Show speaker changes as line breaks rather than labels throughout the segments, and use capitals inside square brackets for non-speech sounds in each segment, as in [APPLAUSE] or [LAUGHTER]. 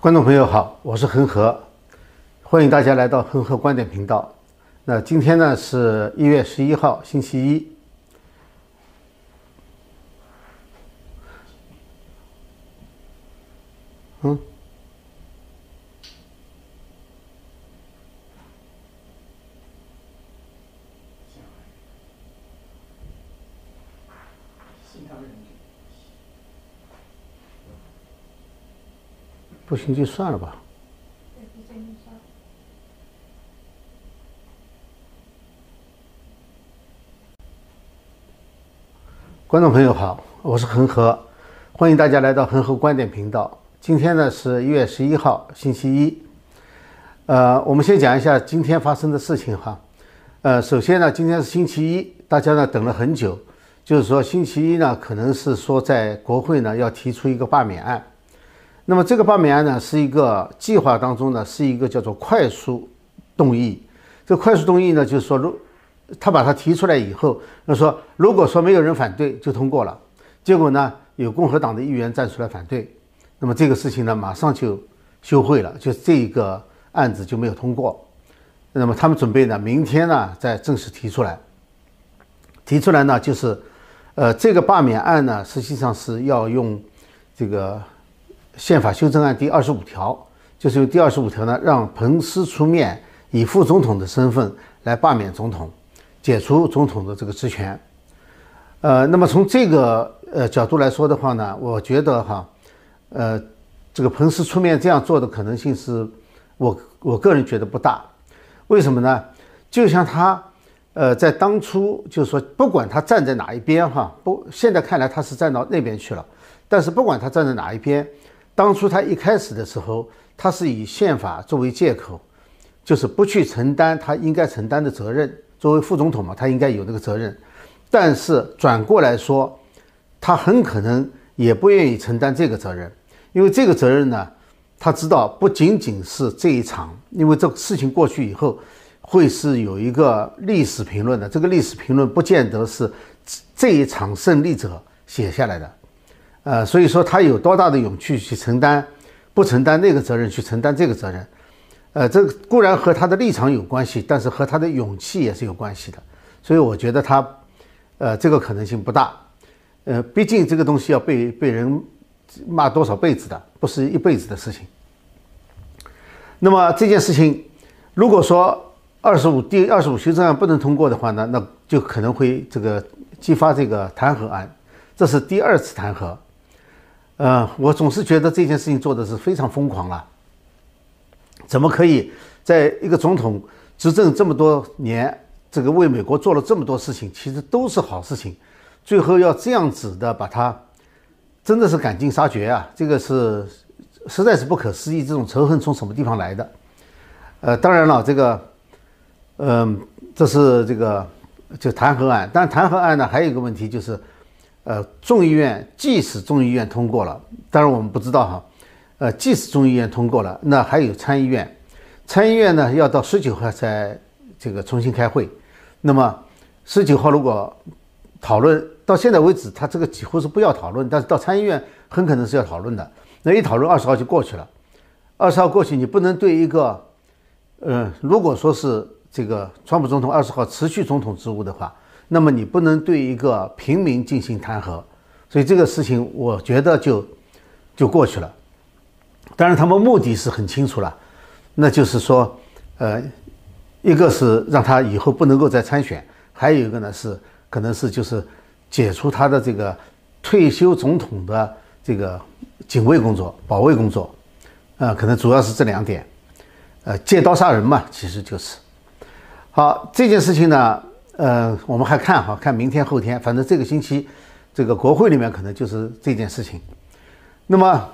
观众朋友好，我是恒河，欢迎大家来到恒河观点频道。那今天呢是一月十一号，星期一。嗯。不行就算了吧。观众朋友好，我是恒河，欢迎大家来到恒河观点频道。今天呢是一月十一号，星期一。呃，我们先讲一下今天发生的事情哈。呃，首先呢，今天是星期一，大家呢等了很久，就是说星期一呢可能是说在国会呢要提出一个罢免案。那么这个罢免案呢，是一个计划当中呢，是一个叫做快速动议。这快速动议呢，就是说，如他把它提出来以后，那说如果说没有人反对，就通过了。结果呢，有共和党的议员站出来反对，那么这个事情呢，马上就休会了，就这一个案子就没有通过。那么他们准备呢，明天呢再正式提出来。提出来呢，就是，呃，这个罢免案呢，实际上是要用这个。宪法修正案第二十五条就是用第二十五条呢，让彭斯出面以副总统的身份来罢免总统，解除总统的这个职权。呃，那么从这个呃角度来说的话呢，我觉得哈，呃，这个彭斯出面这样做的可能性是，我我个人觉得不大。为什么呢？就像他呃在当初就是说，不管他站在哪一边哈，不，现在看来他是站到那边去了，但是不管他站在哪一边。当初他一开始的时候，他是以宪法作为借口，就是不去承担他应该承担的责任。作为副总统嘛，他应该有那个责任。但是转过来说，他很可能也不愿意承担这个责任，因为这个责任呢，他知道不仅仅是这一场，因为这个事情过去以后，会是有一个历史评论的。这个历史评论不见得是这一场胜利者写下来的。呃，所以说他有多大的勇气去承担，不承担那个责任，去承担这个责任，呃，这固然和他的立场有关系，但是和他的勇气也是有关系的。所以我觉得他，呃，这个可能性不大。呃，毕竟这个东西要被被人骂多少辈子的，不是一辈子的事情。那么这件事情，如果说二十五第二十五修正案不能通过的话呢，那就可能会这个激发这个弹劾案，这是第二次弹劾。呃，我总是觉得这件事情做的是非常疯狂了。怎么可以在一个总统执政这么多年，这个为美国做了这么多事情，其实都是好事情，最后要这样子的把它，真的是赶尽杀绝啊！这个是实在是不可思议，这种仇恨从什么地方来的？呃，当然了，这个，嗯，这是这个就弹劾案，但弹劾案呢，还有一个问题就是。呃，众议院即使众议院通过了，当然我们不知道哈。呃，即使众议院通过了，那还有参议院，参议院呢要到十九号才这个重新开会。那么十九号如果讨论到现在为止，他这个几乎是不要讨论，但是到参议院很可能是要讨论的。那一讨论二十号就过去了，二十号过去你不能对一个，嗯，如果说是这个川普总统二十号辞去总统职务的话。那么你不能对一个平民进行弹劾，所以这个事情我觉得就就过去了。当然，他们目的是很清楚了，那就是说，呃，一个是让他以后不能够再参选，还有一个呢是可能是就是解除他的这个退休总统的这个警卫工作、保卫工作，呃，可能主要是这两点，呃，借刀杀人嘛，其实就是。好，这件事情呢。呃，我们还看哈，看明天后天，反正这个星期，这个国会里面可能就是这件事情。那么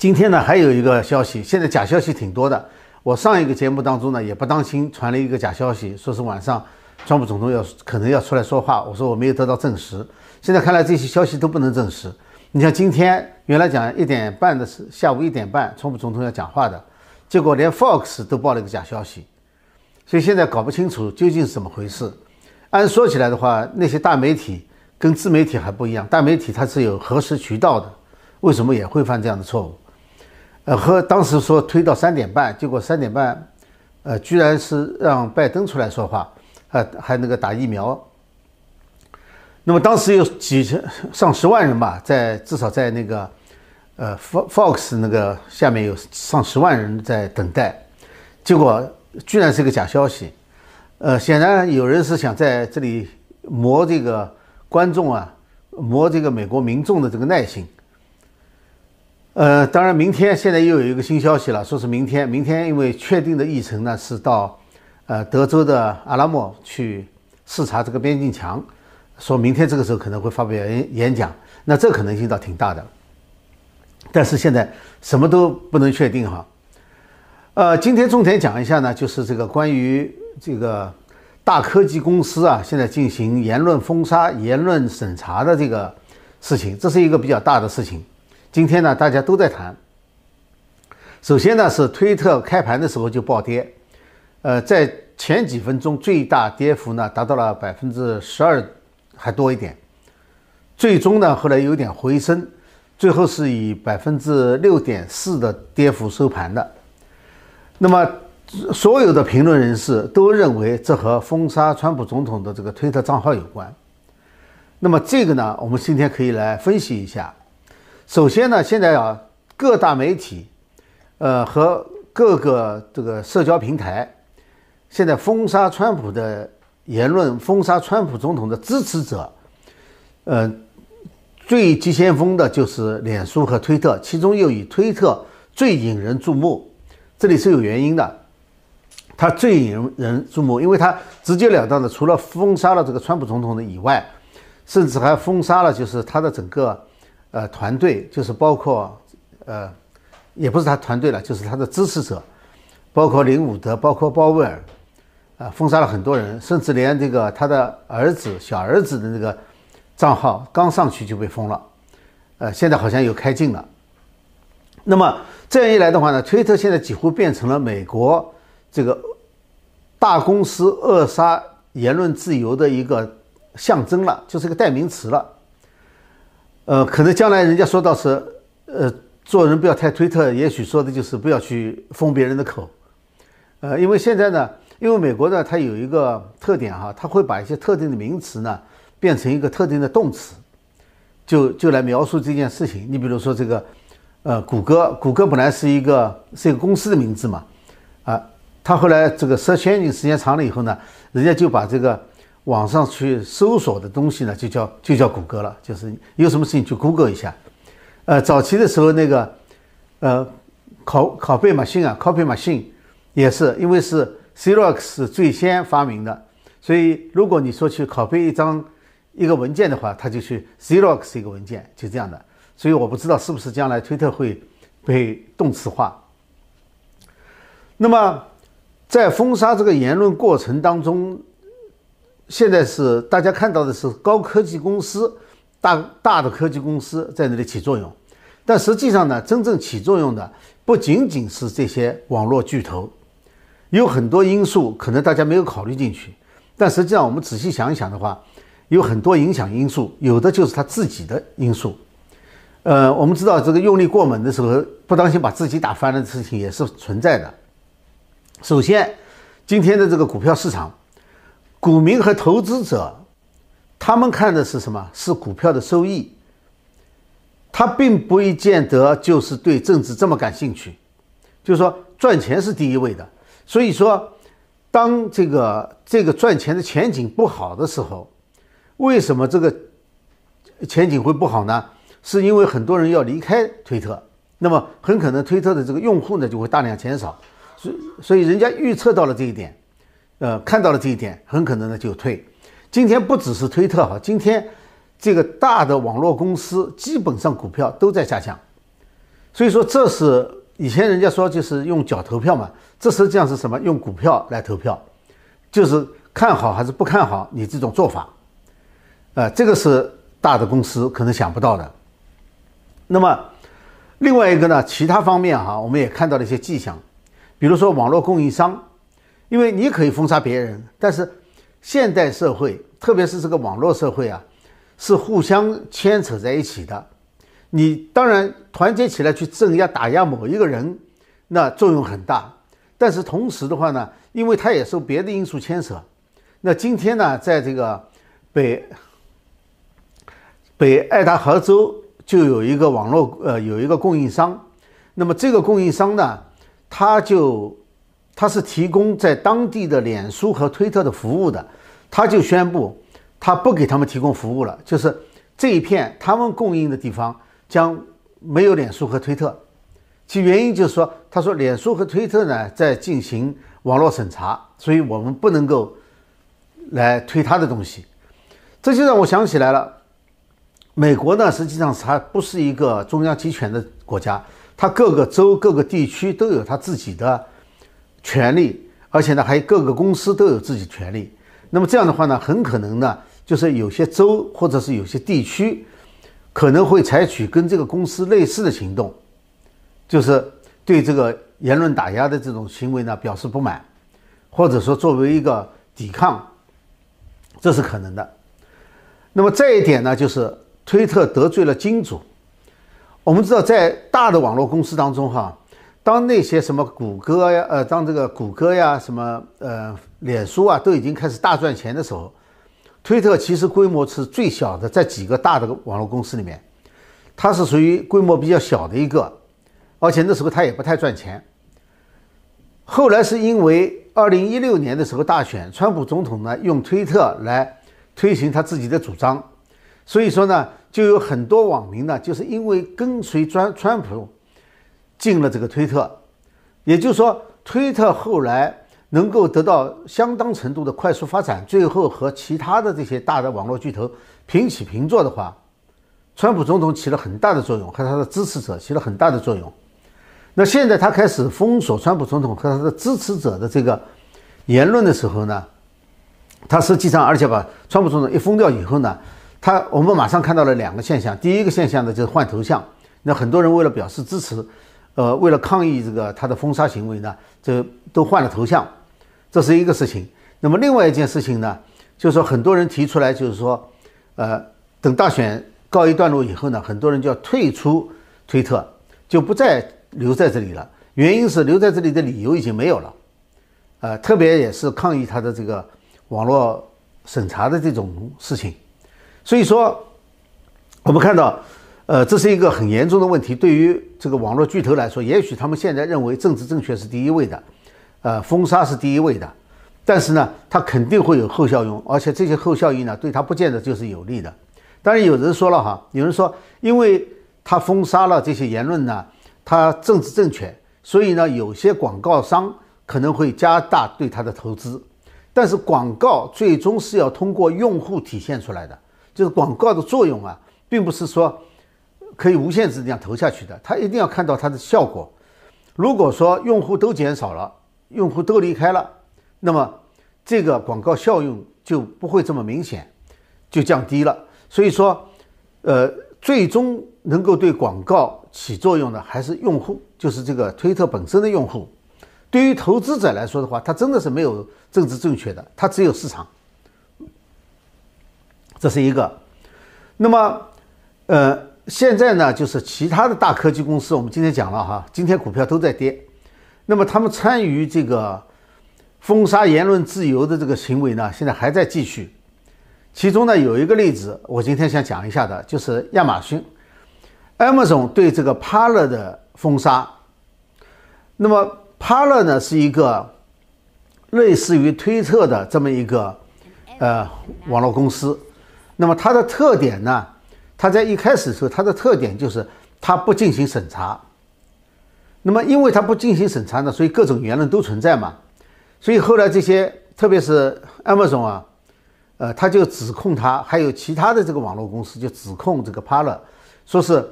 今天呢，还有一个消息，现在假消息挺多的。我上一个节目当中呢，也不当心传了一个假消息，说是晚上川普总统要可能要出来说话，我说我没有得到证实。现在看来这些消息都不能证实。你像今天原来讲一点半的是下午一点半，川普总统要讲话的，结果连 Fox 都报了一个假消息。所以现在搞不清楚究竟是怎么回事。按说起来的话，那些大媒体跟自媒体还不一样，大媒体它是有核实渠道的，为什么也会犯这样的错误？呃，和当时说推到三点半，结果三点半，呃，居然是让拜登出来说话，呃，还那个打疫苗。那么当时有几千上十万人吧，在至少在那个呃 Fox 那个下面有上十万人在等待，结果居然是个假消息。呃，显然有人是想在这里磨这个观众啊，磨这个美国民众的这个耐心。呃，当然，明天现在又有一个新消息了，说是明天，明天因为确定的议程呢是到呃德州的阿拉莫去视察这个边境墙。说明天这个时候可能会发表演演讲，那这可能性倒挺大的。但是现在什么都不能确定哈。呃，今天重点讲一下呢，就是这个关于这个大科技公司啊，现在进行言论封杀、言论审查的这个事情，这是一个比较大的事情。今天呢，大家都在谈。首先呢，是推特开盘的时候就暴跌，呃，在前几分钟最大跌幅呢达到了百分之十二。还多一点，最终呢，后来有点回升，最后是以百分之六点四的跌幅收盘的。那么，所有的评论人士都认为这和封杀川普总统的这个推特账号有关。那么，这个呢，我们今天可以来分析一下。首先呢，现在啊，各大媒体，呃，和各个这个社交平台，现在封杀川普的。言论封杀川普总统的支持者，呃，最急先锋的就是脸书和推特，其中又以推特最引人注目。这里是有原因的，它最引人注目，因为它直截了当的，除了封杀了这个川普总统的以外，甚至还封杀了就是他的整个呃团队，就是包括呃，也不是他团队了，就是他的支持者，包括林伍德，包括鲍威尔。啊，封杀了很多人，甚至连这个他的儿子、小儿子的那个账号刚上去就被封了，呃，现在好像又开禁了。那么这样一来的话呢，推特现在几乎变成了美国这个大公司扼杀言论自由的一个象征了，就是个代名词了。呃，可能将来人家说到是，呃，做人不要太推特，也许说的就是不要去封别人的口，呃，因为现在呢。因为美国呢，它有一个特点哈，它会把一些特定的名词呢变成一个特定的动词，就就来描述这件事情。你比如说这个，呃，谷歌，谷歌本来是一个是一个公司的名字嘛，啊，它后来这个 search engine 时间长了以后呢，人家就把这个网上去搜索的东西呢就叫就叫谷歌了，就是有什么事情去 Google 一下。呃，早期的时候那个，呃，拷拷贝马逊啊，copy machine 也是因为是。Xerox 最先发明的，所以如果你说去拷贝一张一个文件的话，它就去 Xerox 一个文件，就这样的。所以我不知道是不是将来推特会被动词化。那么在封杀这个言论过程当中，现在是大家看到的是高科技公司、大大的科技公司在那里起作用，但实际上呢，真正起作用的不仅仅是这些网络巨头。有很多因素可能大家没有考虑进去，但实际上我们仔细想一想的话，有很多影响因素，有的就是他自己的因素。呃，我们知道这个用力过猛的时候，不当心把自己打翻的事情也是存在的。首先，今天的这个股票市场，股民和投资者，他们看的是什么？是股票的收益，他并不一见得就是对政治这么感兴趣，就是说赚钱是第一位的。所以说，当这个这个赚钱的前景不好的时候，为什么这个前景会不好呢？是因为很多人要离开推特，那么很可能推特的这个用户呢就会大量减少，所所以人家预测到了这一点，呃，看到了这一点，很可能呢就退。今天不只是推特哈，今天这个大的网络公司基本上股票都在下降，所以说这是。以前人家说就是用脚投票嘛，这实际上是什么？用股票来投票，就是看好还是不看好你这种做法，呃，这个是大的公司可能想不到的。那么另外一个呢，其他方面哈，我们也看到了一些迹象，比如说网络供应商，因为你可以封杀别人，但是现代社会，特别是这个网络社会啊，是互相牵扯在一起的。你当然团结起来去镇压打压某一个人，那作用很大。但是同时的话呢，因为它也受别的因素牵扯。那今天呢，在这个北北爱达荷州就有一个网络呃有一个供应商，那么这个供应商呢，他就他是提供在当地的脸书和推特的服务的，他就宣布他不给他们提供服务了，就是这一片他们供应的地方将没有脸书和推特。其原因就是说，他说脸书和推特呢在进行网络审查，所以我们不能够来推他的东西。这就让我想起来了，美国呢实际上它不是一个中央集权的国家，它各个州、各个地区都有它自己的权利，而且呢还各个公司都有自己权利。那么这样的话呢，很可能呢就是有些州或者是有些地区可能会采取跟这个公司类似的行动。就是对这个言论打压的这种行为呢表示不满，或者说作为一个抵抗，这是可能的。那么再一点呢，就是推特得罪了金主。我们知道，在大的网络公司当中，哈，当那些什么谷歌呀，呃，当这个谷歌呀，什么呃，脸书啊，都已经开始大赚钱的时候，推特其实规模是最小的，在几个大的网络公司里面，它是属于规模比较小的一个。而且那时候他也不太赚钱。后来是因为二零一六年的时候大选，川普总统呢用推特来推行他自己的主张，所以说呢，就有很多网民呢就是因为跟随川川普进了这个推特，也就是说，推特后来能够得到相当程度的快速发展，最后和其他的这些大的网络巨头平起平坐的话，川普总统起了很大的作用，和他的支持者起了很大的作用。那现在他开始封锁川普总统和他的支持者的这个言论的时候呢，他实际上而且把川普总统一封掉以后呢，他我们马上看到了两个现象。第一个现象呢就是换头像，那很多人为了表示支持，呃，为了抗议这个他的封杀行为呢，这都换了头像，这是一个事情。那么另外一件事情呢，就是说很多人提出来，就是说，呃，等大选告一段落以后呢，很多人就要退出推特，就不再。留在这里了，原因是留在这里的理由已经没有了，呃，特别也是抗议他的这个网络审查的这种事情，所以说我们看到，呃，这是一个很严重的问题。对于这个网络巨头来说，也许他们现在认为政治正确是第一位的，呃，封杀是第一位的，但是呢，它肯定会有后效用，而且这些后效应呢，对他不见得就是有利的。当然，有人说了哈，有人说，因为他封杀了这些言论呢。它政治正确，所以呢，有些广告商可能会加大对它的投资，但是广告最终是要通过用户体现出来的，就是广告的作用啊，并不是说可以无限制这样投下去的，它一定要看到它的效果。如果说用户都减少了，用户都离开了，那么这个广告效用就不会这么明显，就降低了。所以说，呃，最终能够对广告。起作用的还是用户，就是这个推特本身的用户。对于投资者来说的话，他真的是没有政治正确的，他只有市场。这是一个。那么，呃，现在呢，就是其他的大科技公司，我们今天讲了哈，今天股票都在跌。那么他们参与这个封杀言论自由的这个行为呢，现在还在继续。其中呢，有一个例子，我今天想讲一下的，就是亚马逊。Amazon 对这个 Paler 的封杀，那么 Paler 呢是一个类似于推特的这么一个呃网络公司，那么它的特点呢，它在一开始的时候它的特点就是它不进行审查，那么因为它不进行审查呢，所以各种言论都存在嘛，所以后来这些特别是 Amazon 啊，呃，他就指控他，还有其他的这个网络公司就指控这个 p a l a 说是。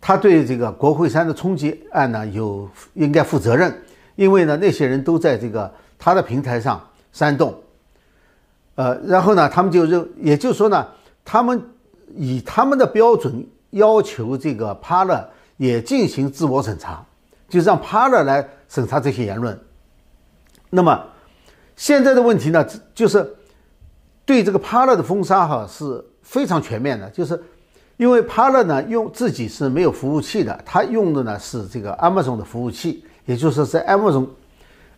他对这个国会山的冲击案呢有应该负责任，因为呢那些人都在这个他的平台上煽动，呃，然后呢他们就认，也就是说呢，他们以他们的标准要求这个帕勒也进行自我审查，就让帕勒来审查这些言论。那么现在的问题呢，就是对这个帕勒的封杀哈是非常全面的，就是。因为 Paler 呢用自己是没有服务器的，他用的呢是这个 Amazon 的服务器，也就是在 Amazon，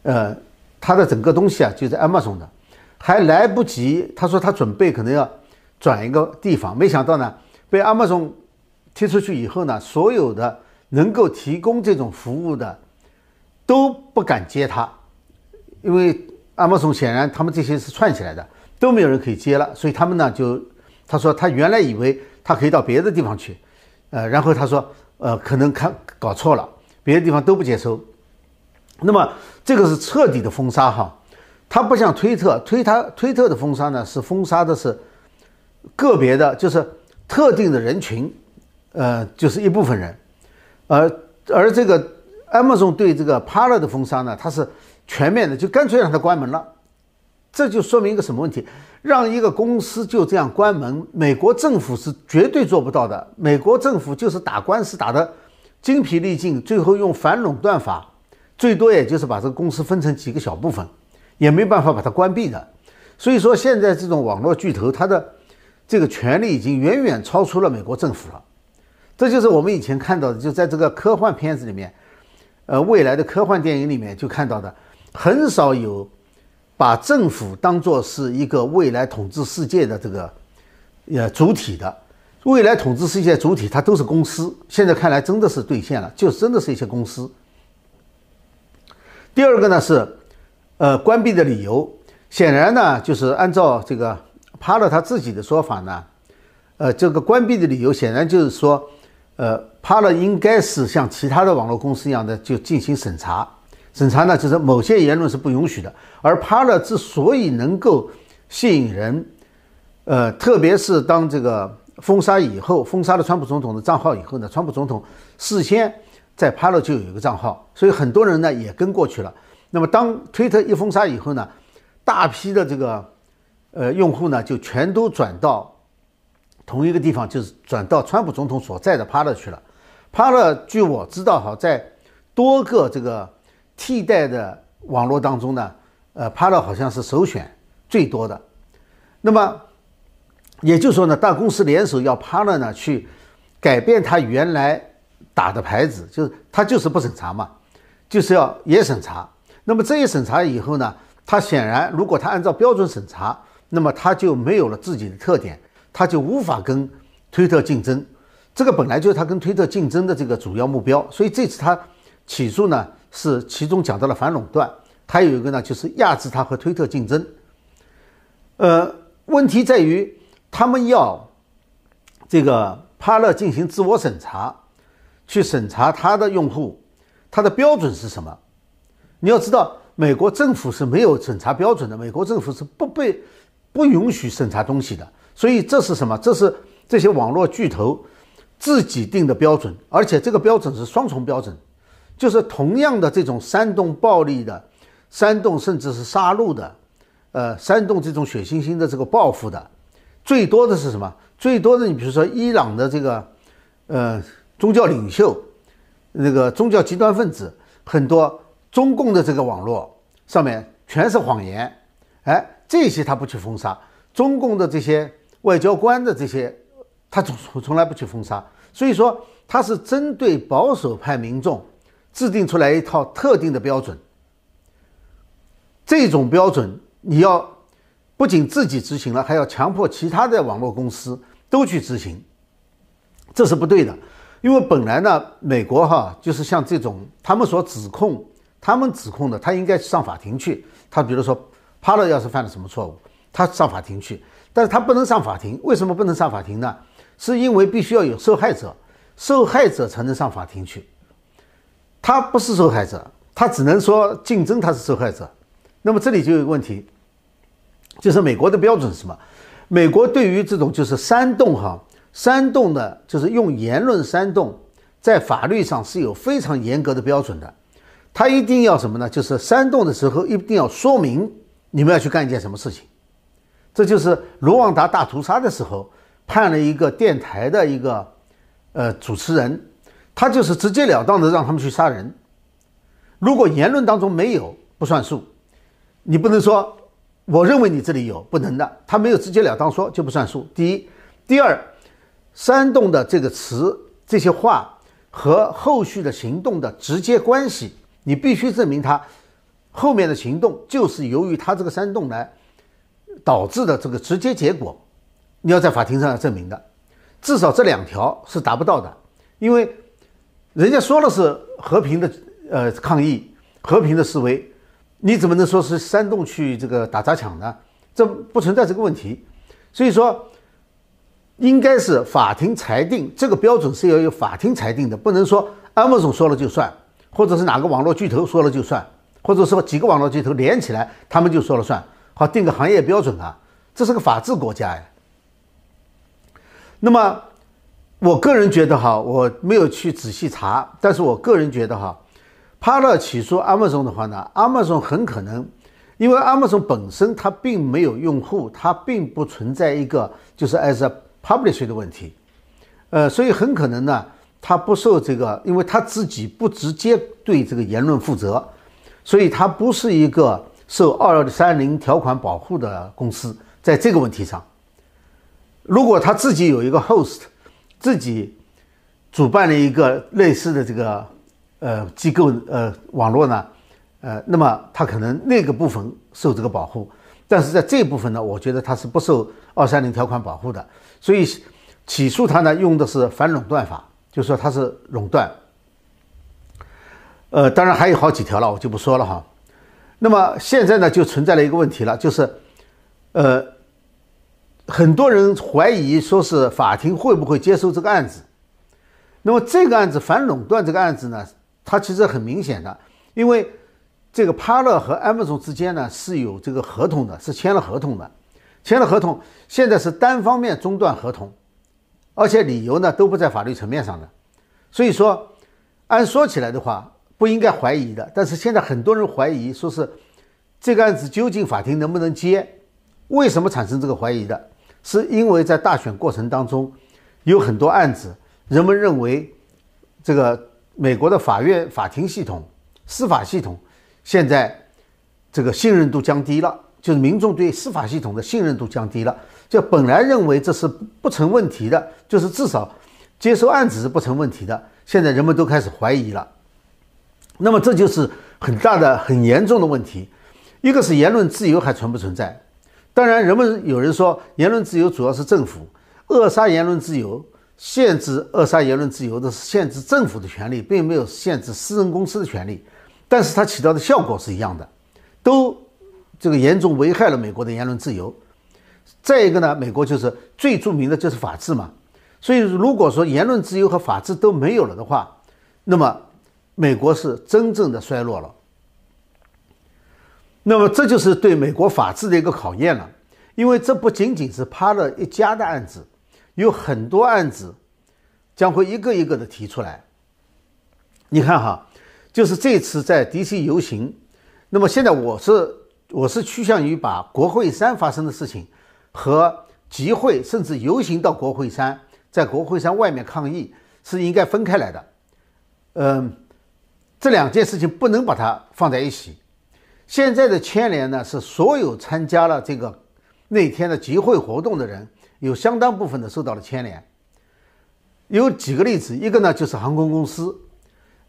呃，他的整个东西啊就在 Amazon 的，还来不及，他说他准备可能要转一个地方，没想到呢被 Amazon 踢出去以后呢，所有的能够提供这种服务的都不敢接他，因为 Amazon 显然他们这些是串起来的，都没有人可以接了，所以他们呢就他说他原来以为。他可以到别的地方去，呃，然后他说，呃，可能看搞错了，别的地方都不接收。那么这个是彻底的封杀哈，它不像推特，推它推特的封杀呢是封杀的是个别的，就是特定的人群，呃，就是一部分人，而而这个 Amazon 对这个 Paler 的封杀呢，它是全面的，就干脆让它关门了。这就说明一个什么问题？让一个公司就这样关门，美国政府是绝对做不到的。美国政府就是打官司打得精疲力尽，最后用反垄断法，最多也就是把这个公司分成几个小部分，也没办法把它关闭的。所以说，现在这种网络巨头，它的这个权力已经远远超出了美国政府了。这就是我们以前看到的，就在这个科幻片子里面，呃，未来的科幻电影里面就看到的，很少有。把政府当作是一个未来统治世界的这个呃主体的未来统治世界主体，它都是公司。现在看来真的是兑现了，就真的是一些公司。第二个呢是呃关闭的理由，显然呢就是按照这个帕勒他自己的说法呢，呃这个关闭的理由显然就是说，呃帕勒应该是像其他的网络公司一样的就进行审查。审查呢，就是某些言论是不允许的。而 Parler 之所以能够吸引人，呃，特别是当这个封杀以后，封杀了川普总统的账号以后呢，川普总统事先在 Parler 就有一个账号，所以很多人呢也跟过去了。那么当推特一封杀以后呢，大批的这个呃用户呢就全都转到同一个地方，就是转到川普总统所在的 Parler 去了。Parler 据我知道，哈，在多个这个。替代的网络当中呢，呃，帕勒好像是首选最多的。那么也就是说呢，大公司联手要帕勒呢去改变他原来打的牌子，就是他就是不审查嘛，就是要也审查。那么这一审查以后呢，他显然如果他按照标准审查，那么他就没有了自己的特点，他就无法跟推特竞争。这个本来就是他跟推特竞争的这个主要目标，所以这次他起诉呢。是其中讲到了反垄断，还有一个呢，就是压制它和推特竞争。呃，问题在于他们要这个帕勒进行自我审查，去审查他的用户，他的标准是什么？你要知道，美国政府是没有审查标准的，美国政府是不被不允许审查东西的。所以这是什么？这是这些网络巨头自己定的标准，而且这个标准是双重标准。就是同样的这种煽动暴力的、煽动甚至是杀戮的，呃，煽动这种血腥性的这个报复的，最多的是什么？最多的，你比如说伊朗的这个，呃，宗教领袖，那个宗教极端分子，很多中共的这个网络上面全是谎言，哎，这些他不去封杀，中共的这些外交官的这些，他从从来不去封杀，所以说他是针对保守派民众。制定出来一套特定的标准，这种标准你要不仅自己执行了，还要强迫其他的网络公司都去执行，这是不对的。因为本来呢，美国哈就是像这种他们所指控，他们指控的，他应该上法庭去。他比如说帕勒要是犯了什么错误，他上法庭去，但是他不能上法庭。为什么不能上法庭呢？是因为必须要有受害者，受害者才能上法庭去。他不是受害者，他只能说竞争他是受害者。那么这里就有个问题，就是美国的标准是什么？美国对于这种就是煽动哈，煽动的，就是用言论煽动，在法律上是有非常严格的标准的。他一定要什么呢？就是煽动的时候一定要说明你们要去干一件什么事情。这就是卢旺达大屠杀的时候判了一个电台的一个呃主持人。他就是直截了当的让他们去杀人。如果言论当中没有不算数，你不能说我认为你这里有不能的。他没有直截了当说就不算数。第一，第二，煽动的这个词、这些话和后续的行动的直接关系，你必须证明他后面的行动就是由于他这个煽动来导致的这个直接结果，你要在法庭上要证明的，至少这两条是达不到的，因为人家说了是和平的呃抗议、和平的示威，你怎么能说是煽动去这个打砸抢呢？这不存在这个问题，所以说。应该是法庭裁定，这个标准是要由法庭裁定的，不能说 Amazon 说了就算，或者是哪个网络巨头说了就算，或者说几个网络巨头连起来他们就说了算。好，定个行业标准啊，这是个法治国家呀。那么，我个人觉得哈，我没有去仔细查，但是我个人觉得哈，帕勒起诉 Amazon 的话呢，Amazon 很可能，因为 Amazon 本身它并没有用户，它并不存在一个就是 as a publisher 的问题，呃，所以很可能呢，他不受这个，因为他自己不直接对这个言论负责，所以他不是一个受二三零条款保护的公司。在这个问题上，如果他自己有一个 host，自己主办了一个类似的这个呃机构呃网络呢，呃，那么他可能那个部分受这个保护。但是在这部分呢，我觉得他是不受二三零条款保护的，所以起诉他呢用的是反垄断法，就说它是垄断。呃，当然还有好几条了，我就不说了哈。那么现在呢就存在了一个问题了，就是呃，很多人怀疑说是法庭会不会接受这个案子。那么这个案子反垄断这个案子呢，它其实很明显的，因为。这个帕勒和 Amazon 之间呢是有这个合同的，是签了合同的，签了合同，现在是单方面中断合同，而且理由呢都不在法律层面上的，所以说按说起来的话不应该怀疑的，但是现在很多人怀疑说是这个案子究竟法庭能不能接？为什么产生这个怀疑的？是因为在大选过程当中有很多案子，人们认为这个美国的法院法庭系统、司法系统。现在这个信任度降低了，就是民众对司法系统的信任度降低了。就本来认为这是不成问题的，就是至少接收案子是不成问题的，现在人们都开始怀疑了。那么这就是很大的、很严重的问题。一个是言论自由还存不存在？当然，人们有人说言论自由主要是政府扼杀言论自由，限制扼杀言论自由的是限制政府的权利，并没有限制私人公司的权利。但是它起到的效果是一样的，都这个严重危害了美国的言论自由。再一个呢，美国就是最著名的就是法治嘛，所以如果说言论自由和法治都没有了的话，那么美国是真正的衰落了。那么这就是对美国法治的一个考验了，因为这不仅仅是帕勒一家的案子，有很多案子将会一个一个的提出来。你看哈。就是这次在 DC 游行，那么现在我是我是趋向于把国会山发生的事情和集会甚至游行到国会山，在国会山外面抗议是应该分开来的。嗯，这两件事情不能把它放在一起。现在的牵连呢是所有参加了这个那天的集会活动的人，有相当部分的受到了牵连。有几个例子，一个呢就是航空公司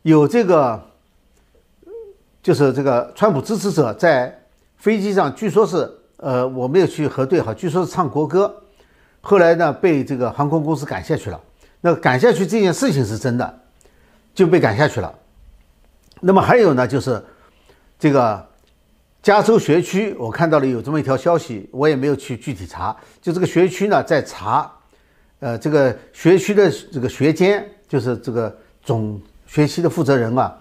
有这个。就是这个川普支持者在飞机上，据说是呃，我没有去核对哈，据说是唱国歌，后来呢被这个航空公司赶下去了。那赶下去这件事情是真的，就被赶下去了。那么还有呢，就是这个加州学区，我看到了有这么一条消息，我也没有去具体查。就这个学区呢在查，呃，这个学区的这个学监，就是这个总学期的负责人啊。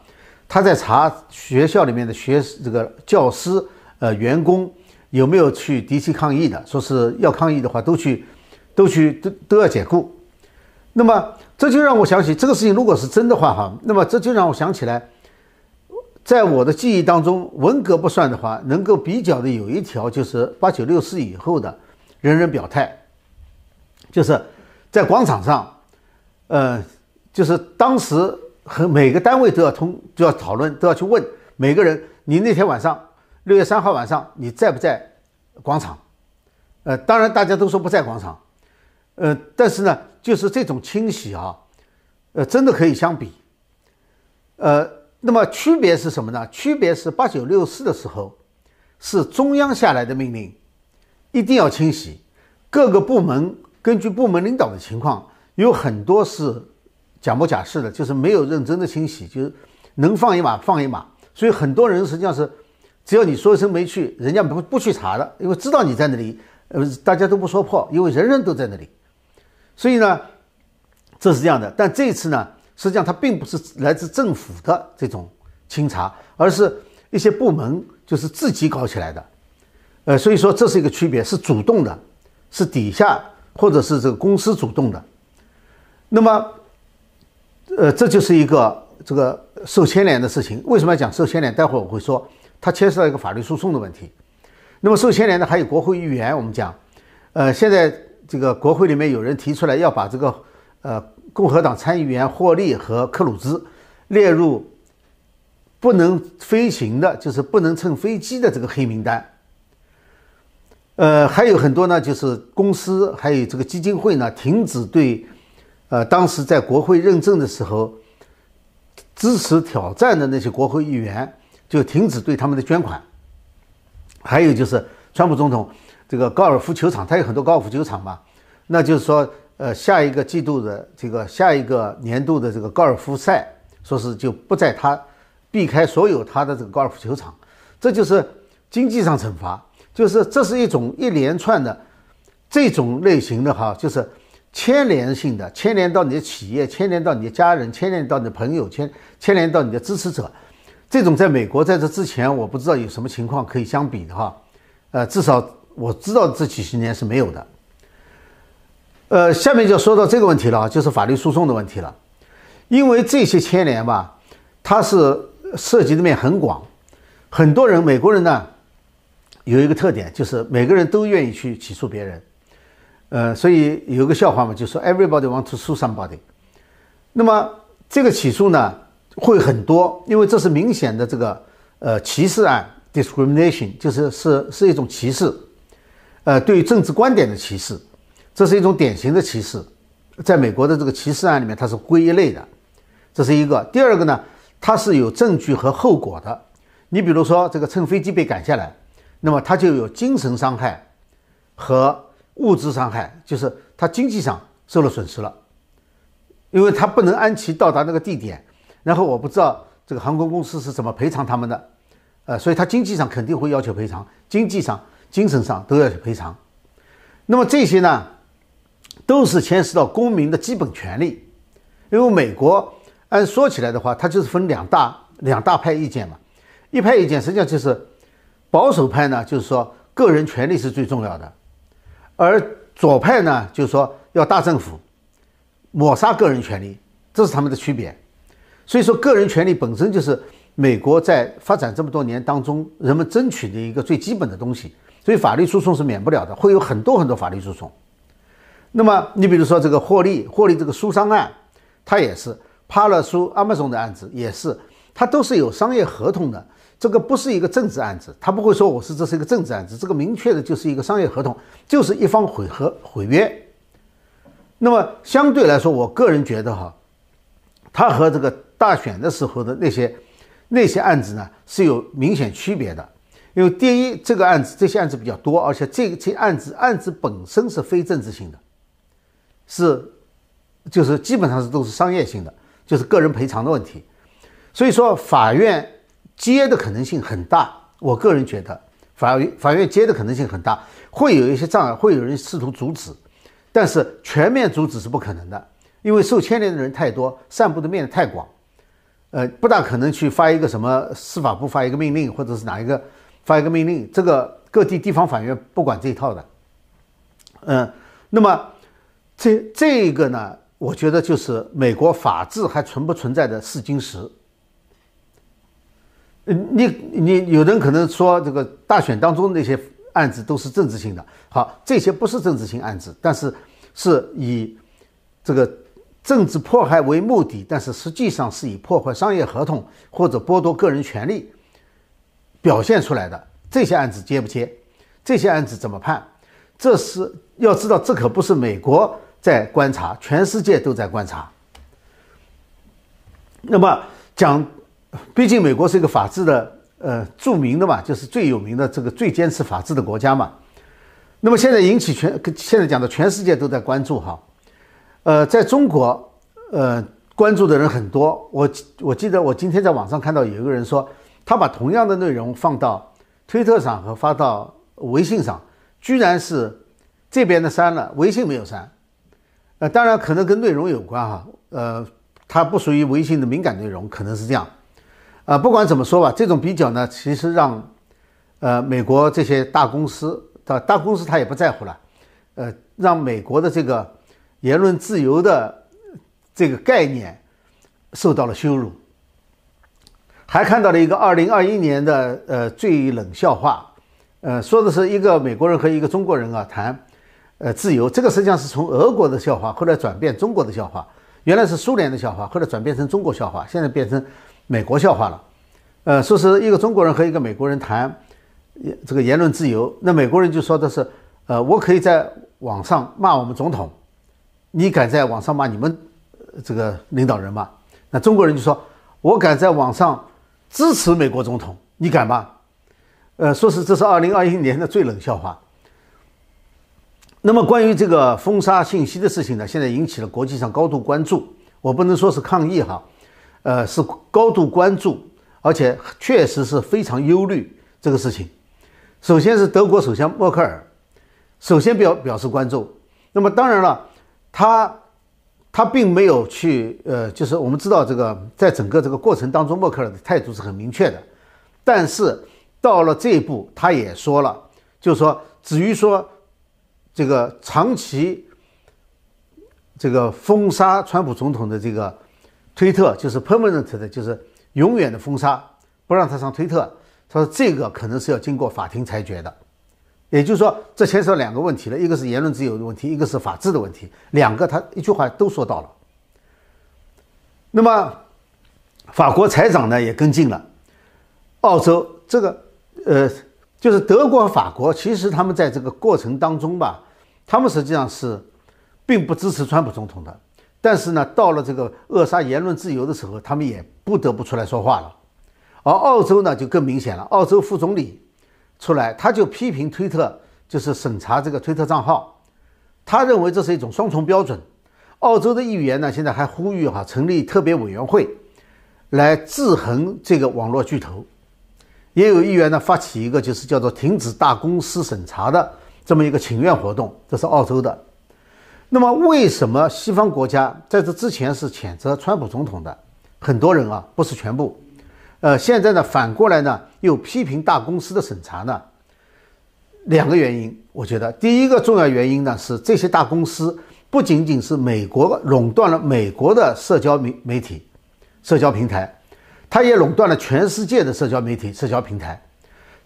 他在查学校里面的学这个教师呃员工有没有去敌气抗议的，说是要抗议的话都去，都去都都要解雇。那么这就让我想起这个事情，如果是真的话哈，那么这就让我想起来，在我的记忆当中，文革不算的话，能够比较的有一条就是八九六四以后的人人表态，就是在广场上，呃，就是当时。和每个单位都要通，都要讨论，都要去问每个人：你那天晚上，六月三号晚上，你在不在广场？呃，当然大家都说不在广场。呃，但是呢，就是这种清洗啊，呃，真的可以相比。呃，那么区别是什么呢？区别是八九六四的时候是中央下来的命令，一定要清洗，各个部门根据部门领导的情况，有很多是假模假式的，就是没有认真的清洗，就是能放一马放一马。所以很多人实际上是，只要你说一声没去，人家不不去查的，因为知道你在那里，呃，大家都不说破，因为人人都在那里。所以呢，这是这样的。但这次呢？实际上，它并不是来自政府的这种清查，而是一些部门就是自己搞起来的，呃，所以说这是一个区别，是主动的，是底下或者是这个公司主动的。那么，呃，这就是一个这个受牵连的事情。为什么要讲受牵连？待会儿我会说，它牵涉到一个法律诉讼的问题。那么受牵连的还有国会议员，我们讲，呃，现在这个国会里面有人提出来要把这个，呃。共和党参议员霍利和克鲁兹列入不能飞行的，就是不能乘飞机的这个黑名单。呃，还有很多呢，就是公司还有这个基金会呢，停止对呃当时在国会认证的时候支持挑战的那些国会议员，就停止对他们的捐款。还有就是，川普总统这个高尔夫球场，他有很多高尔夫球场嘛，那就是说。呃，下一个季度的这个下一个年度的这个高尔夫赛，说是就不在他避开所有他的这个高尔夫球场，这就是经济上惩罚，就是这是一种一连串的这种类型的哈，就是牵连性的，牵连到你的企业，牵连到你的家人，牵连到你的朋友，牵牵连到你的支持者，这种在美国在这之前我不知道有什么情况可以相比的哈，呃，至少我知道这几十年是没有的。呃，下面就说到这个问题了，就是法律诉讼的问题了。因为这些牵连吧，它是涉及的面很广，很多人，美国人呢，有一个特点，就是每个人都愿意去起诉别人。呃，所以有个笑话嘛，就说 everybody want to sue somebody。那么这个起诉呢，会很多，因为这是明显的这个呃歧视案 discrimination，就是是是一种歧视，呃，对于政治观点的歧视。这是一种典型的歧视，在美国的这个歧视案里面，它是归一类的，这是一个。第二个呢，它是有证据和后果的。你比如说，这个乘飞机被赶下来，那么它就有精神伤害和物质伤害，就是它经济上受了损失了，因为它不能按期到达那个地点。然后我不知道这个航空公司是怎么赔偿他们的，呃，所以它经济上肯定会要求赔偿，经济上、精神上都要赔偿。那么这些呢？都是牵涉到公民的基本权利，因为美国按说起来的话，它就是分两大两大派意见嘛。一派意见实际上就是保守派呢，就是说个人权利是最重要的，而左派呢，就是说要大政府抹杀个人权利，这是他们的区别。所以说，个人权利本身就是美国在发展这么多年当中人们争取的一个最基本的东西，所以法律诉讼是免不了的，会有很多很多法律诉讼。那么，你比如说这个获利，获利这个书商案，它也是帕勒书 Amazon 的案子，也是它都是有商业合同的。这个不是一个政治案子，他不会说我是这是一个政治案子，这个明确的就是一个商业合同，就是一方毁合毁约。那么相对来说，我个人觉得哈，它和这个大选的时候的那些那些案子呢是有明显区别的。因为第一，这个案子这些案子比较多，而且这这案子案子本身是非政治性的。是，就是基本上是都是商业性的，就是个人赔偿的问题，所以说法院接的可能性很大。我个人觉得，法法院接的可能性很大，会有一些障碍，会有人试图阻止，但是全面阻止是不可能的，因为受牵连的人太多，散布的面太广，呃，不大可能去发一个什么司法部发一个命令，或者是哪一个发一个命令，这个各地地方法院不管这一套的，嗯，那么。这这个呢，我觉得就是美国法治还存不存在的试金石。你你有人可能说这个大选当中那些案子都是政治性的，好，这些不是政治性案子，但是是以这个政治迫害为目的，但是实际上是以破坏商业合同或者剥夺个人权利表现出来的这些案子接不接？这些案子怎么判？这是要知道，这可不是美国。在观察，全世界都在观察。那么讲，毕竟美国是一个法治的，呃，著名的嘛，就是最有名的这个最坚持法治的国家嘛。那么现在引起全，现在讲的全世界都在关注哈，呃，在中国，呃，关注的人很多。我我记得我今天在网上看到有一个人说，他把同样的内容放到推特上和发到微信上，居然是这边的删了，微信没有删。呃，当然可能跟内容有关哈，呃，它不属于微信的敏感内容，可能是这样。啊，不管怎么说吧，这种比较呢，其实让呃美国这些大公司。大公司他也不在乎了，呃，让美国的这个言论自由的这个概念受到了羞辱。还看到了一个二零二一年的呃最冷笑话，呃，说的是一个美国人和一个中国人啊谈呃自由，这个实际上是从俄国的笑话后来转变中国的笑话，原来是苏联的笑话，后来转变成中国笑话，现在变成美国笑话了。呃，说是一个中国人和一个美国人谈。这个言论自由，那美国人就说的是，呃，我可以在网上骂我们总统，你敢在网上骂你们这个领导人吗？那中国人就说，我敢在网上支持美国总统，你敢吗？呃，说是这是二零二一年的最冷笑话。那么关于这个封杀信息的事情呢，现在引起了国际上高度关注。我不能说是抗议哈，呃，是高度关注，而且确实是非常忧虑这个事情。首先是德国首相默克尔，首先表表示关注。那么当然了，他他并没有去呃，就是我们知道这个在整个这个过程当中，默克尔的态度是很明确的。但是到了这一步，他也说了，就是说至于说这个长期这个封杀川普总统的这个推特，就是 permanent 的，就是永远的封杀，不让他上推特。他说：“这个可能是要经过法庭裁决的，也就是说，这牵涉两个问题了，一个是言论自由的问题，一个是法治的问题，两个他一句话都说到了。那么，法国财长呢也跟进了，澳洲这个呃，就是德国和法国，其实他们在这个过程当中吧，他们实际上是并不支持川普总统的，但是呢，到了这个扼杀言论自由的时候，他们也不得不出来说话了。”而澳洲呢就更明显了，澳洲副总理出来，他就批评推特，就是审查这个推特账号，他认为这是一种双重标准。澳洲的议员呢现在还呼吁哈成立特别委员会来制衡这个网络巨头，也有议员呢发起一个就是叫做停止大公司审查的这么一个请愿活动，这是澳洲的。那么为什么西方国家在这之前是谴责川普总统的？很多人啊，不是全部。呃，现在呢，反过来呢，又批评大公司的审查呢。两个原因，我觉得第一个重要原因呢是这些大公司不仅仅是美国垄断了美国的社交媒媒体、社交平台，它也垄断了全世界的社交媒体、社交平台。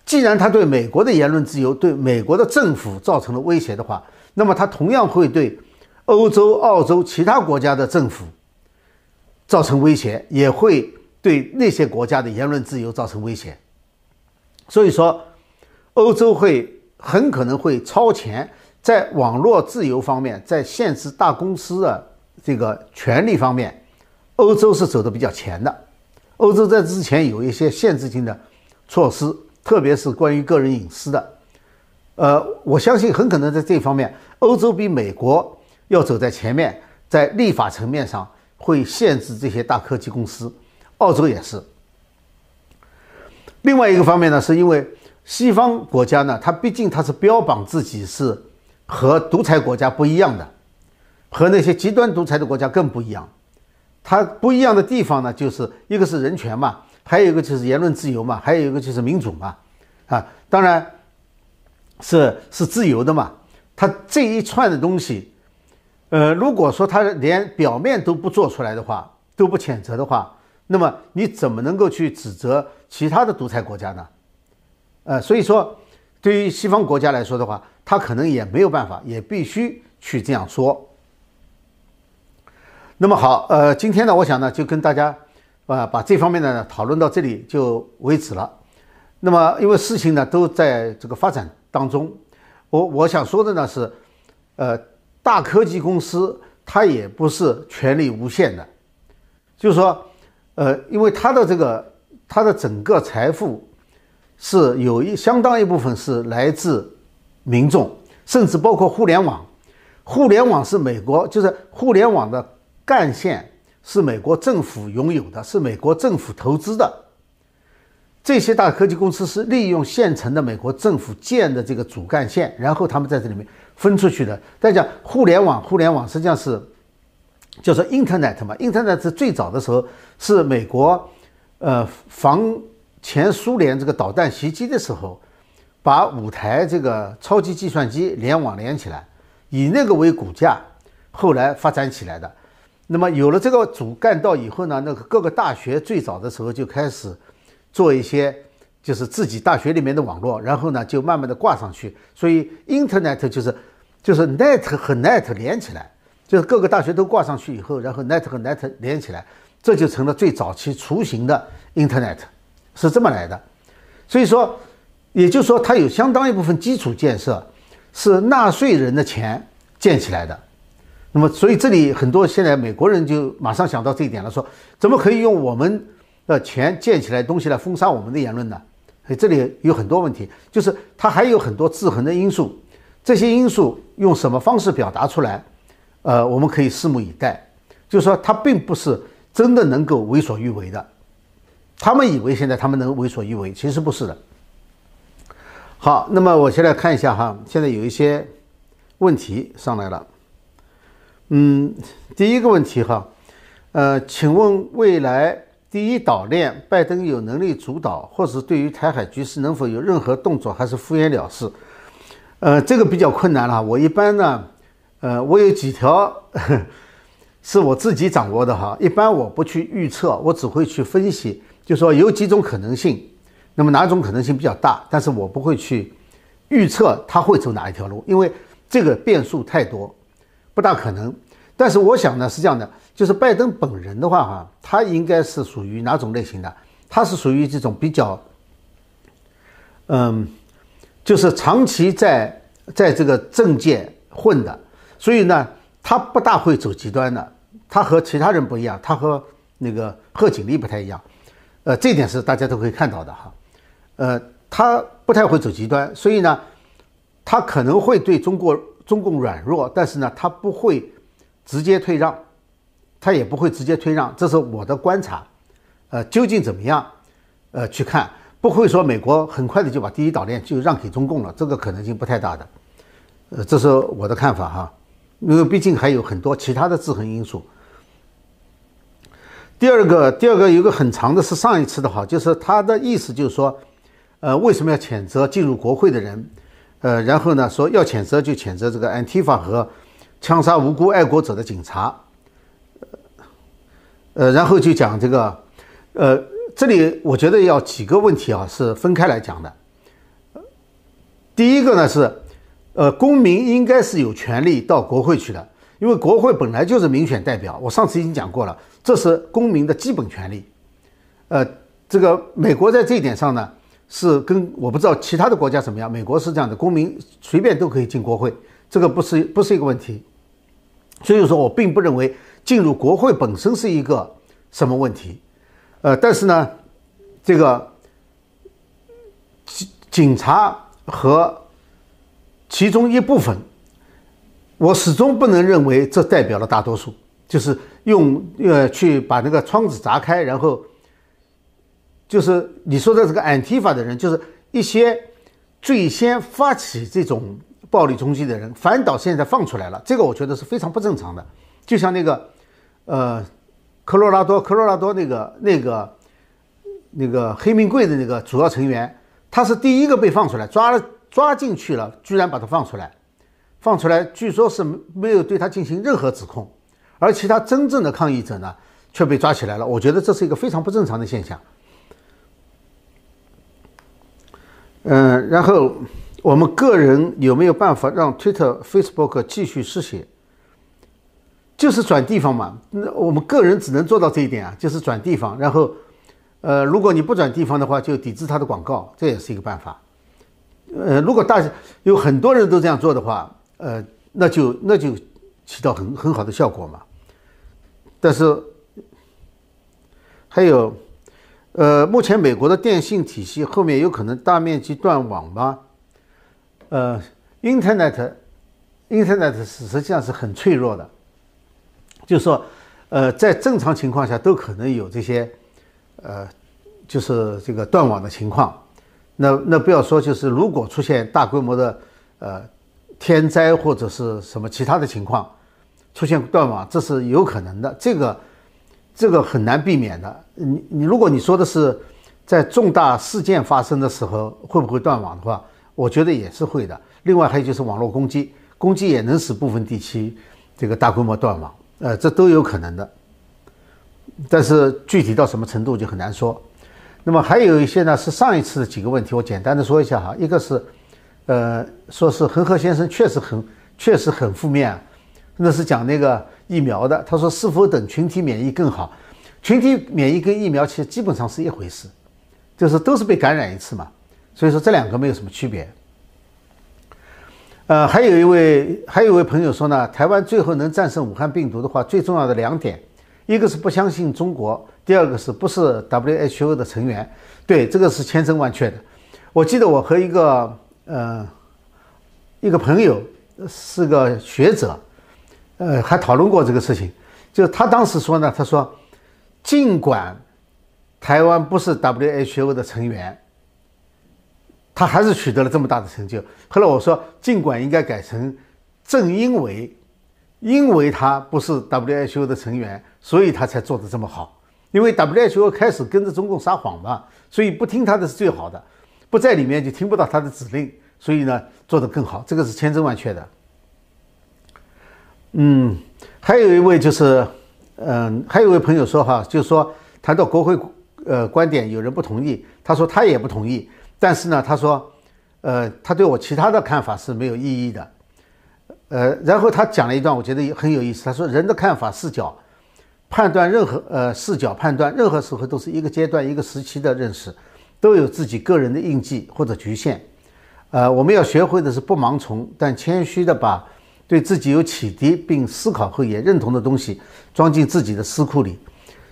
既然它对美国的言论自由、对美国的政府造成了威胁的话，那么它同样会对欧洲、澳洲其他国家的政府造成威胁，也会。对那些国家的言论自由造成威胁，所以说，欧洲会很可能会超前，在网络自由方面，在限制大公司的这个权利方面，欧洲是走的比较前的。欧洲在之前有一些限制性的措施，特别是关于个人隐私的。呃，我相信很可能在这方面，欧洲比美国要走在前面，在立法层面上会限制这些大科技公司。澳洲也是。另外一个方面呢，是因为西方国家呢，它毕竟它是标榜自己是和独裁国家不一样的，和那些极端独裁的国家更不一样。它不一样的地方呢，就是一个是人权嘛，还有一个就是言论自由嘛，还有一个就是民主嘛。啊，当然是是自由的嘛。它这一串的东西，呃，如果说它连表面都不做出来的话，都不谴责的话。那么你怎么能够去指责其他的独裁国家呢？呃，所以说，对于西方国家来说的话，他可能也没有办法，也必须去这样说。那么好，呃，今天呢，我想呢，就跟大家啊，把这方面呢讨论到这里就为止了。那么，因为事情呢都在这个发展当中，我我想说的呢是，呃，大科技公司它也不是权力无限的，就是说，呃，因为它的这个它的整个财富是有一相当一部分是来自民众，甚至包括互联网。互联网是美国，就是互联网的干线是美国政府拥有的，是美国政府投资的。这些大科技公司是利用现成的美国政府建的这个主干线，然后他们在这里面分出去的。大家讲互联网，互联网实际上是叫做 Internet 嘛，Internet 是最早的时候是美国呃防前苏联这个导弹袭击的时候，把五台这个超级计算机联网连起来，以那个为骨架，后来发展起来的。那么有了这个主干道以后呢，那个各个大学最早的时候就开始。做一些就是自己大学里面的网络，然后呢就慢慢的挂上去。所以 Internet 就是就是 Net 和 Net 连起来，就是各个大学都挂上去以后，然后 Net 和 Net 连起来，这就成了最早期雏形的 Internet，是这么来的。所以说，也就是说，它有相当一部分基础建设是纳税人的钱建起来的。那么，所以这里很多现在美国人就马上想到这一点了，说怎么可以用我们。的钱建起来东西来封杀我们的言论呢？所以这里有很多问题，就是它还有很多制衡的因素，这些因素用什么方式表达出来？呃，我们可以拭目以待。就是说，它并不是真的能够为所欲为的。他们以为现在他们能为所欲为，其实不是的。好，那么我先来看一下哈，现在有一些问题上来了。嗯，第一个问题哈，呃，请问未来？第一岛链，拜登有能力主导，或是对于台海局势能否有任何动作，还是敷衍了事？呃，这个比较困难了。我一般呢，呃，我有几条 [LAUGHS] 是我自己掌握的哈。一般我不去预测，我只会去分析，就说有几种可能性，那么哪种可能性比较大？但是我不会去预测他会走哪一条路，因为这个变数太多，不大可能。但是我想呢，是这样的。就是拜登本人的话，哈，他应该是属于哪种类型的？他是属于这种比较，嗯，就是长期在在这个政界混的，所以呢，他不大会走极端的。他和其他人不一样，他和那个贺锦丽不太一样，呃，这点是大家都可以看到的哈。呃，他不太会走极端，所以呢，他可能会对中国中共软弱，但是呢，他不会直接退让。他也不会直接退让，这是我的观察。呃，究竟怎么样？呃，去看不会说美国很快的就把第一岛链就让给中共了，这个可能性不太大的。呃，这是我的看法哈，因为毕竟还有很多其他的制衡因素。第二个，第二个有个很长的是上一次的哈，就是他的意思就是说，呃，为什么要谴责进入国会的人？呃，然后呢说要谴责就谴责这个安提法和枪杀无辜爱国者的警察。呃，然后就讲这个，呃，这里我觉得要几个问题啊，是分开来讲的。第一个呢是，呃，公民应该是有权利到国会去的，因为国会本来就是民选代表。我上次已经讲过了，这是公民的基本权利。呃，这个美国在这一点上呢，是跟我不知道其他的国家怎么样，美国是这样的，公民随便都可以进国会，这个不是不是一个问题。所以说我并不认为。进入国会本身是一个什么问题？呃，但是呢，这个警警察和其中一部分，我始终不能认为这代表了大多数，就是用呃去把那个窗子砸开，然后就是你说的这个安提法的人，就是一些最先发起这种暴力冲击的人，反倒现在放出来了，这个我觉得是非常不正常的，就像那个。呃，科罗拉多，科罗拉多那个那个那个黑名贵的那个主要成员，他是第一个被放出来，抓了抓进去了，居然把他放出来，放出来，据说是没有对他进行任何指控，而其他真正的抗议者呢，却被抓起来了。我觉得这是一个非常不正常的现象。嗯，然后我们个人有没有办法让 Twitter、Facebook 继续失血？就是转地方嘛，那我们个人只能做到这一点啊，就是转地方。然后，呃，如果你不转地方的话，就抵制他的广告，这也是一个办法。呃，如果大有很多人都这样做的话，呃，那就那就起到很很好的效果嘛。但是还有，呃，目前美国的电信体系后面有可能大面积断网吗？呃，Internet，Internet 是实际上是很脆弱的，就是说，呃，在正常情况下都可能有这些，呃，就是这个断网的情况。那那不要说，就是如果出现大规模的呃天灾或者是什么其他的情况出现断网，这是有可能的。这个这个很难避免的。你你如果你说的是在重大事件发生的时候会不会断网的话，我觉得也是会的。另外还有就是网络攻击，攻击也能使部分地区这个大规模断网，呃，这都有可能的。但是具体到什么程度就很难说。那么还有一些呢，是上一次的几个问题，我简单的说一下哈。一个是，呃，说是恒河先生确实很确实很负面，那是讲那个疫苗的。他说是否等群体免疫更好？群体免疫跟疫苗其实基本上是一回事，就是都是被感染一次嘛。所以说这两个没有什么区别。呃，还有一位还有一位朋友说呢，台湾最后能战胜武汉病毒的话，最重要的两点，一个是不相信中国。第二个是不是 WHO 的成员？对，这个是千真万确的。我记得我和一个呃一个朋友是个学者，呃，还讨论过这个事情。就是他当时说呢，他说，尽管台湾不是 WHO 的成员，他还是取得了这么大的成就。后来我说，尽管应该改成正因为因为他不是 WHO 的成员，所以他才做得这么好。因为 WHO 开始跟着中共撒谎嘛，所以不听他的是最好的，不在里面就听不到他的指令，所以呢做得更好，这个是千真万确的。嗯，还有一位就是，嗯，还有一位朋友说哈，就是说谈到国会呃观点，有人不同意，他说他也不同意，但是呢，他说，呃，他对我其他的看法是没有意义的，呃，然后他讲了一段，我觉得也很有意思，他说人的看法视角。判断任何呃视角判断任何时候都是一个阶段一个时期的认识，都有自己个人的印记或者局限，呃，我们要学会的是不盲从，但谦虚的把对自己有启迪并思考后也认同的东西装进自己的思库里，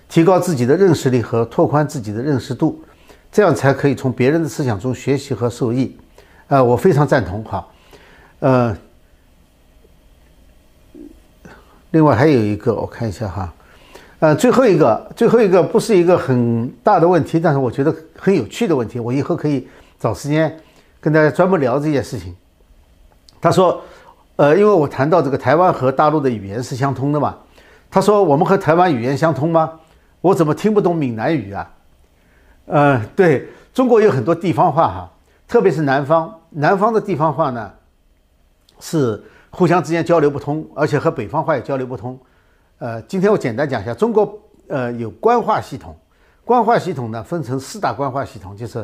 提高自己的认识力和拓宽自己的认识度，这样才可以从别人的思想中学习和受益。呃，我非常赞同哈，呃，另外还有一个我看一下哈。呃，最后一个，最后一个不是一个很大的问题，但是我觉得很有趣的问题，我以后可以找时间跟大家专门聊这件事情。他说，呃，因为我谈到这个台湾和大陆的语言是相通的嘛，他说我们和台湾语言相通吗？我怎么听不懂闽南语啊？呃，对中国有很多地方话哈，特别是南方，南方的地方话呢是互相之间交流不通，而且和北方话也交流不通。呃，今天我简单讲一下，中国呃有官话系统，官话系统呢分成四大官话系统，就是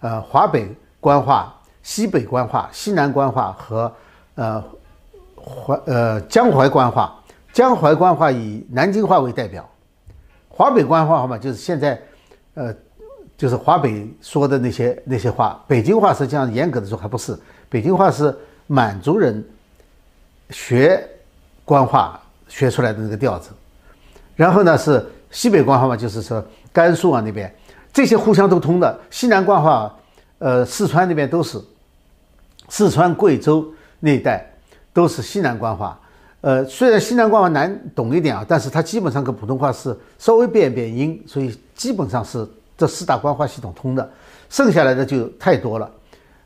呃华北官话、西北官话、西南官话和呃淮呃江淮官话。江淮官话以南京话为代表，华北官话嘛就是现在呃就是华北说的那些那些话。北京话实际上严格的说还不是，北京话是满族人学官话。学出来的那个调子，然后呢是西北官话嘛，就是说甘肃啊那边这些互相都通的。西南官话，呃，四川那边都是，四川、贵州那一带都是西南官话。呃，虽然西南官话难懂一点啊，但是它基本上跟普通话是稍微变变音，所以基本上是这四大官话系统通的。剩下来的就太多了。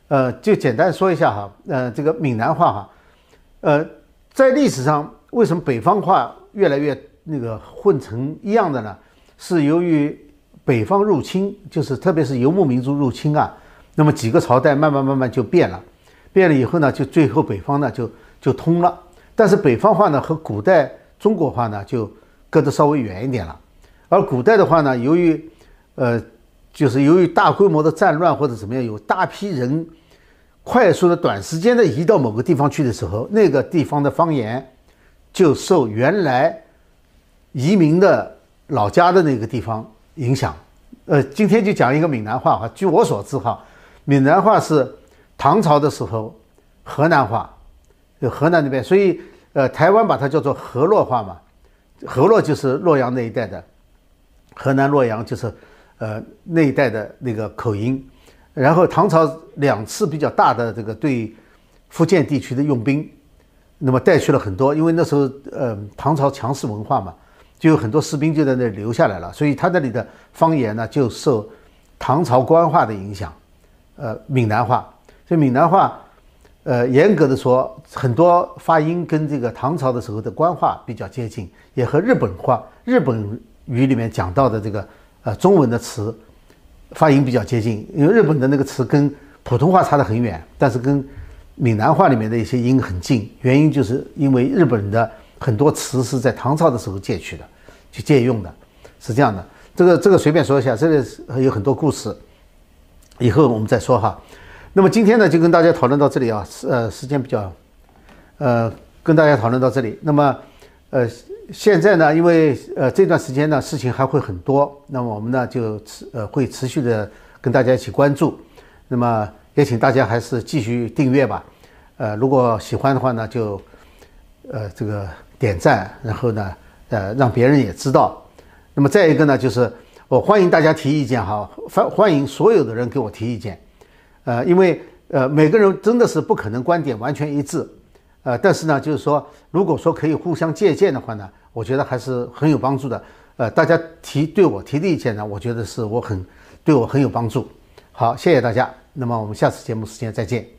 呃，就简单说一下哈，呃，这个闽南话哈，呃，在历史上。为什么北方话越来越那个混成一样的呢？是由于北方入侵，就是特别是游牧民族入侵啊。那么几个朝代慢慢慢慢就变了，变了以后呢，就最后北方呢就就通了。但是北方话呢和古代中国话呢就隔得稍微远一点了。而古代的话呢，由于呃就是由于大规模的战乱或者怎么样，有大批人快速的短时间的移到某个地方去的时候，那个地方的方言。就受原来移民的老家的那个地方影响，呃，今天就讲一个闽南话哈。据我所知哈，闽南话是唐朝的时候河南话，就河南那边，所以呃，台湾把它叫做河洛话嘛，河洛就是洛阳那一带的，河南洛阳就是呃那一带的那个口音。然后唐朝两次比较大的这个对福建地区的用兵，那么带去了很多，因为那时候呃唐朝强势文化嘛，就有很多士兵就在那留下来了，所以他那里的方言呢就受唐朝官话的影响，呃闽南话，所以闽南话。呃，严格的说，很多发音跟这个唐朝的时候的官话比较接近，也和日本话、日本语里面讲到的这个呃中文的词发音比较接近。因为日本的那个词跟普通话差得很远，但是跟闽南话里面的一些音很近。原因就是因为日本的很多词是在唐朝的时候借取的，去借用的，是这样的。这个这个随便说一下，这个有很多故事，以后我们再说哈。那么今天呢，就跟大家讨论到这里啊，时呃时间比较，呃，跟大家讨论到这里。那么，呃，现在呢，因为呃这段时间呢，事情还会很多，那么我们呢就持呃会持续的跟大家一起关注。那么也请大家还是继续订阅吧，呃，如果喜欢的话呢，就呃这个点赞，然后呢，呃让别人也知道。那么再一个呢，就是我欢迎大家提意见哈，欢欢迎所有的人给我提意见。呃，因为呃每个人真的是不可能观点完全一致，呃，但是呢，就是说，如果说可以互相借鉴的话呢，我觉得还是很有帮助的。呃，大家提对我提的意见呢，我觉得是我很对我很有帮助。好，谢谢大家。那么我们下次节目时间再见。